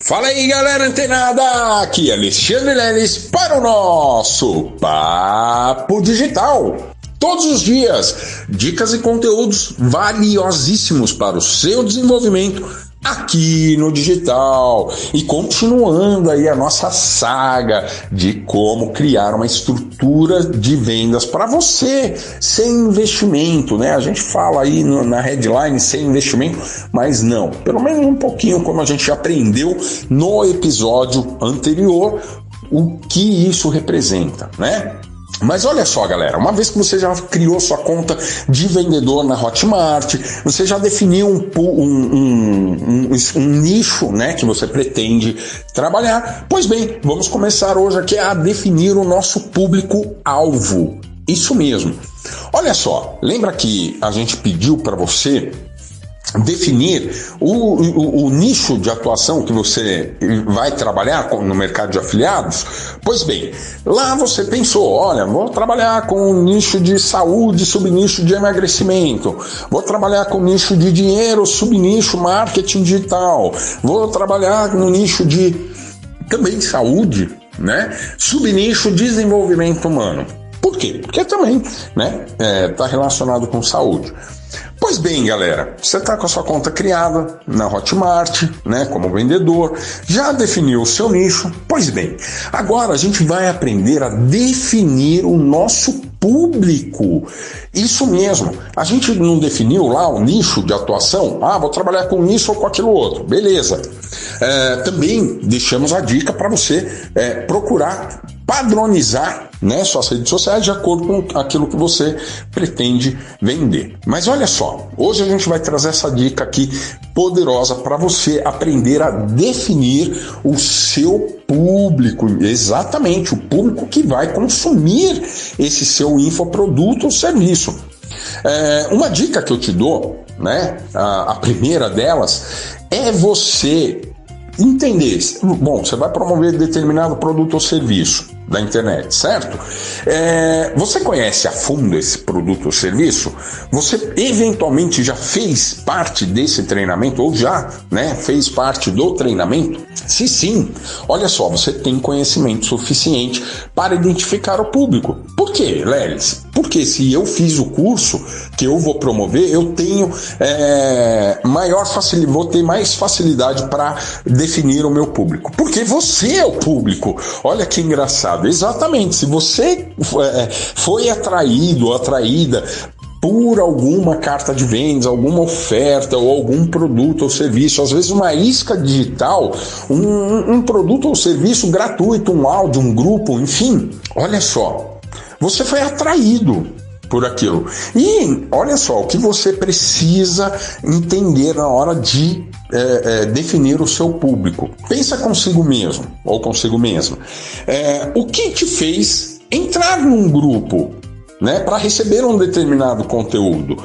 Fala aí galera antenada, aqui é Alexandre Leles para o nosso Papo Digital. Todos os dias, dicas e conteúdos valiosíssimos para o seu desenvolvimento aqui no digital e continuando aí a nossa saga de como criar uma estrutura de vendas para você sem investimento, né? A gente fala aí no, na headline sem investimento, mas não, pelo menos um pouquinho como a gente aprendeu no episódio anterior, o que isso representa, né? Mas olha só, galera, uma vez que você já criou sua conta de vendedor na Hotmart, você já definiu um, um, um, um, nicho né, que você pretende trabalhar, pois bem, vamos começar hoje aqui a definir o nosso público-alvo. Isso mesmo. Olha só, lembra que a gente pediu para você definir o, o, o, nicho de atuação que você vai trabalhar no mercado de afiliados? Pois bem, lá você pensou, olha, vou trabalhar com o nicho de saúde, subnicho de emagrecimento, vou trabalhar com nicho de dinheiro, subnicho marketing digital, vou trabalhar no nicho de também saúde, né? Subnicho desenvolvimento humano. Por quê? Porque também, né, está é, tá relacionado com saúde. Pois bem, galera, você está com a sua conta criada na Hotmart, né, como vendedor, já definiu o seu nicho. Pois bem, agora a gente vai aprender a definir o nosso público. Isso mesmo. A gente não definiu lá o nicho de atuação. Ah, vou trabalhar com isso ou com aquilo outro. Beleza. É, também deixamos a dica para você é, procurar padronizar né, suas redes sociais de acordo com aquilo que você pretende vender. Mas olha só, hoje a gente vai trazer essa dica aqui poderosa para você aprender a definir o seu público, exatamente o público que vai consumir esse seu infoproduto ou serviço. É, uma dica que eu te dou, né, a, a primeira delas, é você entender. Bom, você vai promover determinado produto ou serviço da internet, certo? É, você conhece a fundo esse produto ou serviço? Você eventualmente já fez parte desse treinamento ou já né, fez parte do treinamento? Se sim, olha só, você tem conhecimento suficiente para identificar o público. Por quê, Lelis? Porque se eu fiz o curso que eu vou promover, eu tenho é, maior facilidade, vou ter mais facilidade para definir o meu público. Porque você é o público. Olha que engraçado. Exatamente. Se você é, foi atraído ou atraída por alguma carta de vendas, alguma oferta ou algum produto ou serviço, às vezes uma isca digital, um, um produto ou serviço gratuito, um áudio, um grupo, enfim, olha só, você foi atraído por aquilo. E olha só, o que você precisa entender na hora de é, é, definir o seu público. Pensa consigo mesmo ou consigo mesmo. É, o que te fez entrar num grupo? Né, para receber um determinado conteúdo.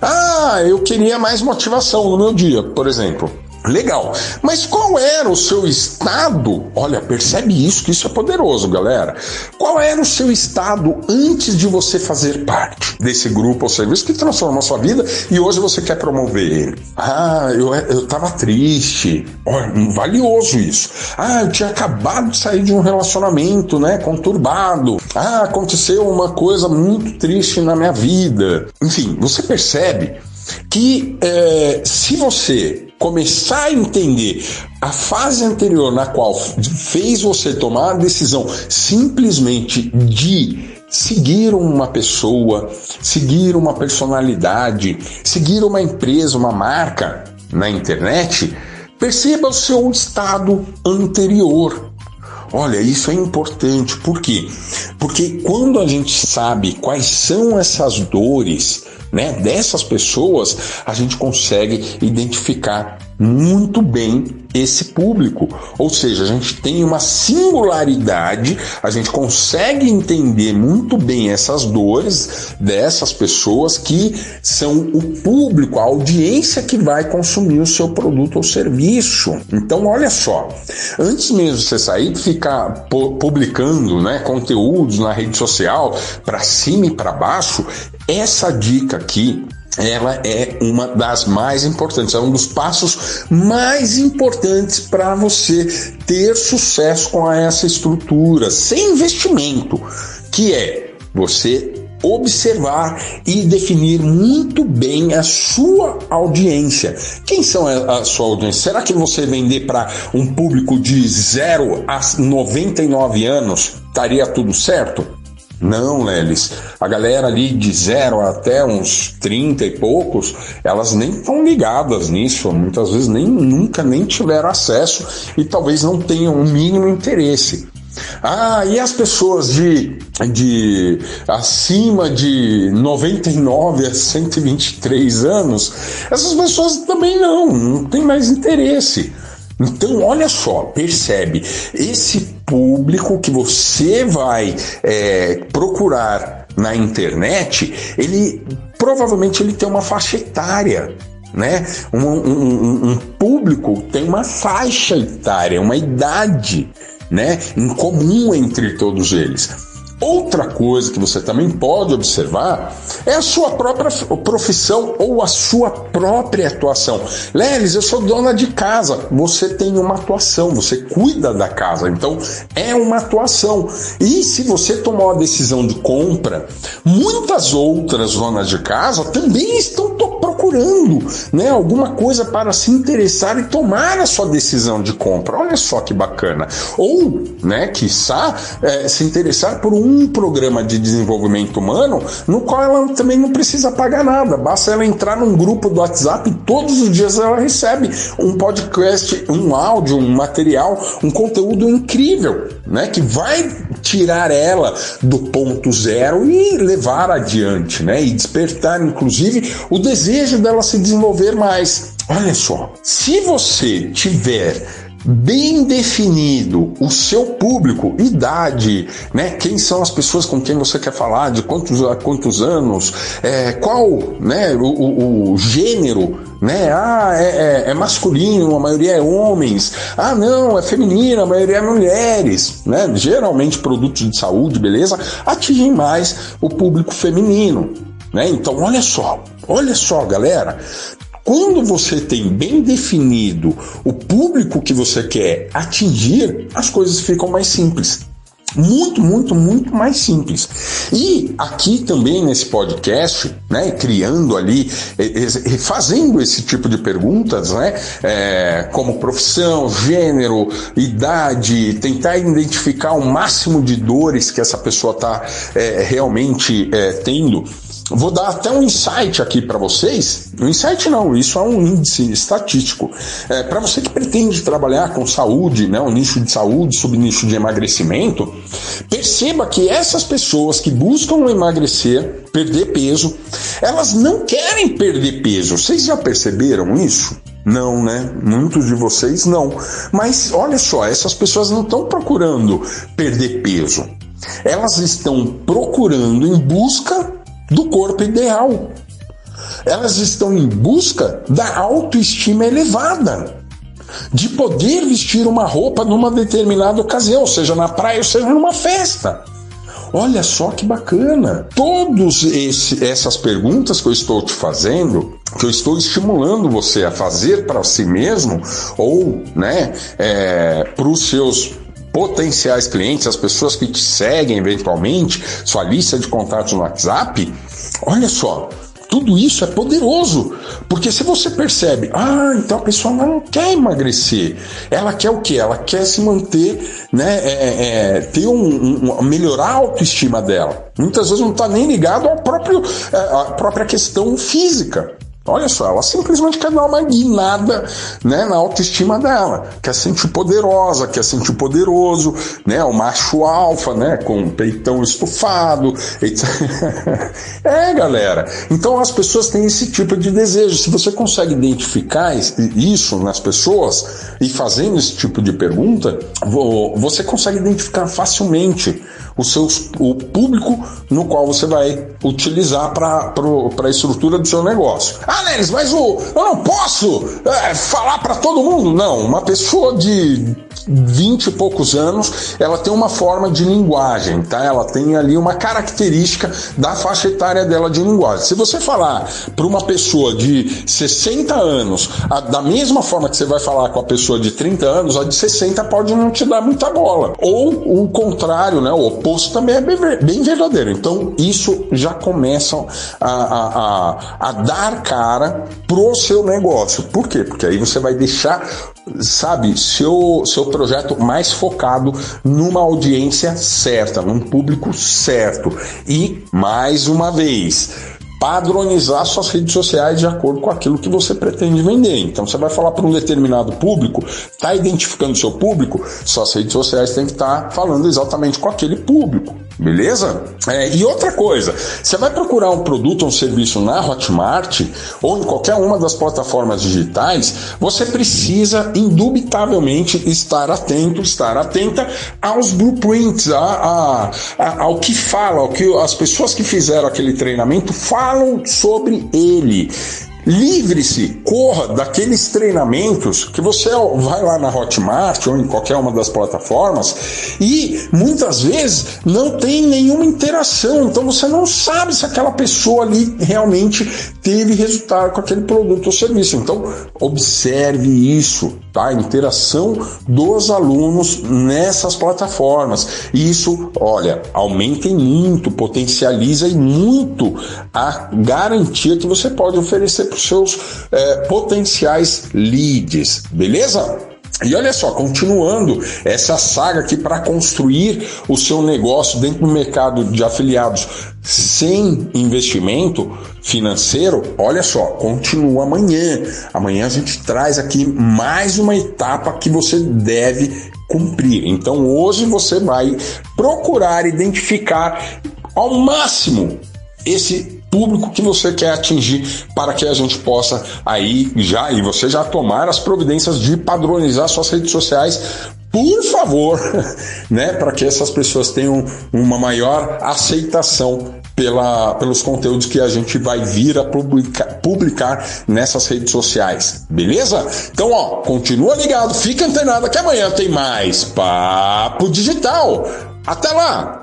Ah, eu queria mais motivação no meu dia, por exemplo. Legal. Mas qual era o seu estado? Olha, percebe isso, que isso é poderoso, galera. Qual era o seu estado antes de você fazer parte desse grupo ou serviço que transformou a sua vida e hoje você quer promover ele? Ah, eu, eu tava triste. Olha, valioso isso. Ah, eu tinha acabado de sair de um relacionamento, né, conturbado. Ah, aconteceu uma coisa muito triste na minha vida. Enfim, você percebe que é, se você começar a entender a fase anterior na qual fez você tomar a decisão simplesmente de seguir uma pessoa, seguir uma personalidade, seguir uma empresa, uma marca na internet, perceba o seu estado anterior. Olha, isso é importante, por quê? Porque quando a gente sabe quais são essas dores, né, dessas pessoas, a gente consegue identificar muito bem esse público. Ou seja, a gente tem uma singularidade, a gente consegue entender muito bem essas dores dessas pessoas que são o público, a audiência que vai consumir o seu produto ou serviço. Então, olha só, antes mesmo de você sair, ficar publicando né, conteúdos na rede social para cima e para baixo, essa dica aqui ela é uma das mais importantes, é um dos passos mais importantes para você ter sucesso com essa estrutura, sem investimento, que é você observar e definir muito bem a sua audiência. Quem são a, sua audiência? Será que você vender para um público de 0 a 99 anos estaria tudo certo? Não, Lelis. A galera ali de zero até uns 30 e poucos, elas nem estão ligadas nisso. Muitas vezes nem nunca nem tiveram acesso e talvez não tenham o mínimo interesse. Ah, e as pessoas de, de acima de 99 a 123 anos, essas pessoas também não, não tem mais interesse. Então, olha só, percebe, esse público que você vai é, procurar na internet, ele provavelmente ele tem uma faixa etária. Né? Um, um, um público tem uma faixa etária, uma idade né, em comum entre todos eles. Outra coisa que você também pode observar é a sua própria profissão ou a sua própria atuação. Lelis, eu sou dona de casa. Você tem uma atuação, você cuida da casa, então é uma atuação. E se você tomar uma decisão de compra, muitas outras donas de casa também estão procurando né, alguma coisa para se interessar e tomar a sua decisão de compra. Olha só que bacana. Ou, né, quiçá, é, se interessar por um programa de desenvolvimento humano no qual ela também não precisa pagar nada. Basta ela entrar num grupo do WhatsApp e todos os dias ela recebe um podcast, um áudio, um material, um conteúdo incrível, né? Que vai tirar ela do ponto zero e levar adiante, né? E despertar, inclusive, o desejo dela se desenvolver mais. Olha só, se você tiver bem definido o seu público, idade, né? Quem são as pessoas com quem você quer falar, de quantos quantos anos, é, qual, né? O, o, o, gênero, né? Ah, é, é, é, masculino, a maioria é homens. Ah, não, é feminino, a maioria é mulheres, né? Geralmente produtos de saúde, beleza, atingem mais o público feminino. Né? Então, olha só, olha só, galera, quando você tem bem definido o público que você quer atingir, as coisas ficam mais simples. Muito, muito, muito mais simples. E aqui também nesse podcast, né, criando ali, fazendo esse tipo de perguntas, né, é, como profissão, gênero, idade, tentar identificar o máximo de dores que essa pessoa está é, realmente é, tendo Vou dar até um insight aqui para vocês. Um insight não, isso é um índice estatístico. É, para você que pretende trabalhar com saúde, né, um nicho de saúde, subnicho de emagrecimento, perceba que essas pessoas que buscam emagrecer, perder peso, elas não querem perder peso. Vocês já perceberam isso? Não, né? Muitos de vocês não. Mas olha só, essas pessoas não estão procurando perder peso. Elas estão procurando em busca do corpo ideal. Elas estão em busca da autoestima elevada, de poder vestir uma roupa numa determinada ocasião, seja na praia ou seja numa festa. Olha só que bacana! Todas essas perguntas que eu estou te fazendo, que eu estou estimulando você a fazer para si mesmo, ou né, é, para os seus potenciais clientes, as pessoas que te seguem eventualmente, sua lista de contatos no WhatsApp, olha só, tudo isso é poderoso, porque se você percebe, ah, então a pessoa não quer emagrecer, ela quer o que? Ela quer se manter, né, é, é, é ter um, um, melhorar a autoestima dela. Muitas vezes não está nem ligado ao próprio, é, à própria questão física. Olha só, ela simplesmente quer dar uma guinada né, na autoestima dela, quer sentir poderosa, quer sentir poderoso, né, o macho alfa, né, com o peitão estufado, é, galera. Então as pessoas têm esse tipo de desejo. Se você consegue identificar isso nas pessoas e fazendo esse tipo de pergunta, você consegue identificar facilmente o, seus, o público no qual você vai utilizar para a estrutura do seu negócio. Ah, Neres, mas o, eu não posso é, falar para todo mundo. Não, uma pessoa de 20 e poucos anos, ela tem uma forma de linguagem, tá? Ela tem ali uma característica da faixa etária dela de linguagem. Se você falar para uma pessoa de 60 anos, a, da mesma forma que você vai falar com a pessoa de 30 anos, a de 60 pode não te dar muita bola. Ou o contrário, né? O oposto também é bem, verdadeiro. Então, isso já começa a, a, a, a dar cara pro seu negócio. Por quê? Porque aí você vai deixar, sabe, seu, seu projeto mais focado numa audiência certa, num público certo. E, mais uma vez, padronizar suas redes sociais de acordo com aquilo que você pretende vender. Então você vai falar para um determinado público, está identificando seu público, suas redes sociais têm que estar tá falando exatamente com aquele público. Beleza? É, e outra coisa, você vai procurar um produto ou um serviço na Hotmart ou em qualquer uma das plataformas digitais, você precisa indubitavelmente estar atento, estar atenta aos blueprints, a, a, a, ao que fala, ao que as pessoas que fizeram aquele treinamento falam sobre ele. Livre-se, corra daqueles treinamentos que você vai lá na Hotmart ou em qualquer uma das plataformas e muitas vezes não tem nenhuma interação, então você não sabe se aquela pessoa ali realmente teve resultado com aquele produto ou serviço. Então, observe isso? A interação dos alunos nessas plataformas. Isso, olha, aumenta muito, potencializa e muito a garantia que você pode oferecer para os seus é, potenciais leads, beleza? E olha só, continuando essa saga aqui para construir o seu negócio dentro do mercado de afiliados sem investimento financeiro, olha só, continua amanhã. Amanhã a gente traz aqui mais uma etapa que você deve cumprir. Então hoje você vai procurar identificar ao máximo esse público que você quer atingir para que a gente possa aí já e você já tomar as providências de padronizar suas redes sociais por favor, né, para que essas pessoas tenham uma maior aceitação pela, pelos conteúdos que a gente vai vir a publicar, publicar nessas redes sociais, beleza? Então, ó, continua ligado, fica antenado que amanhã tem mais Papo Digital. Até lá!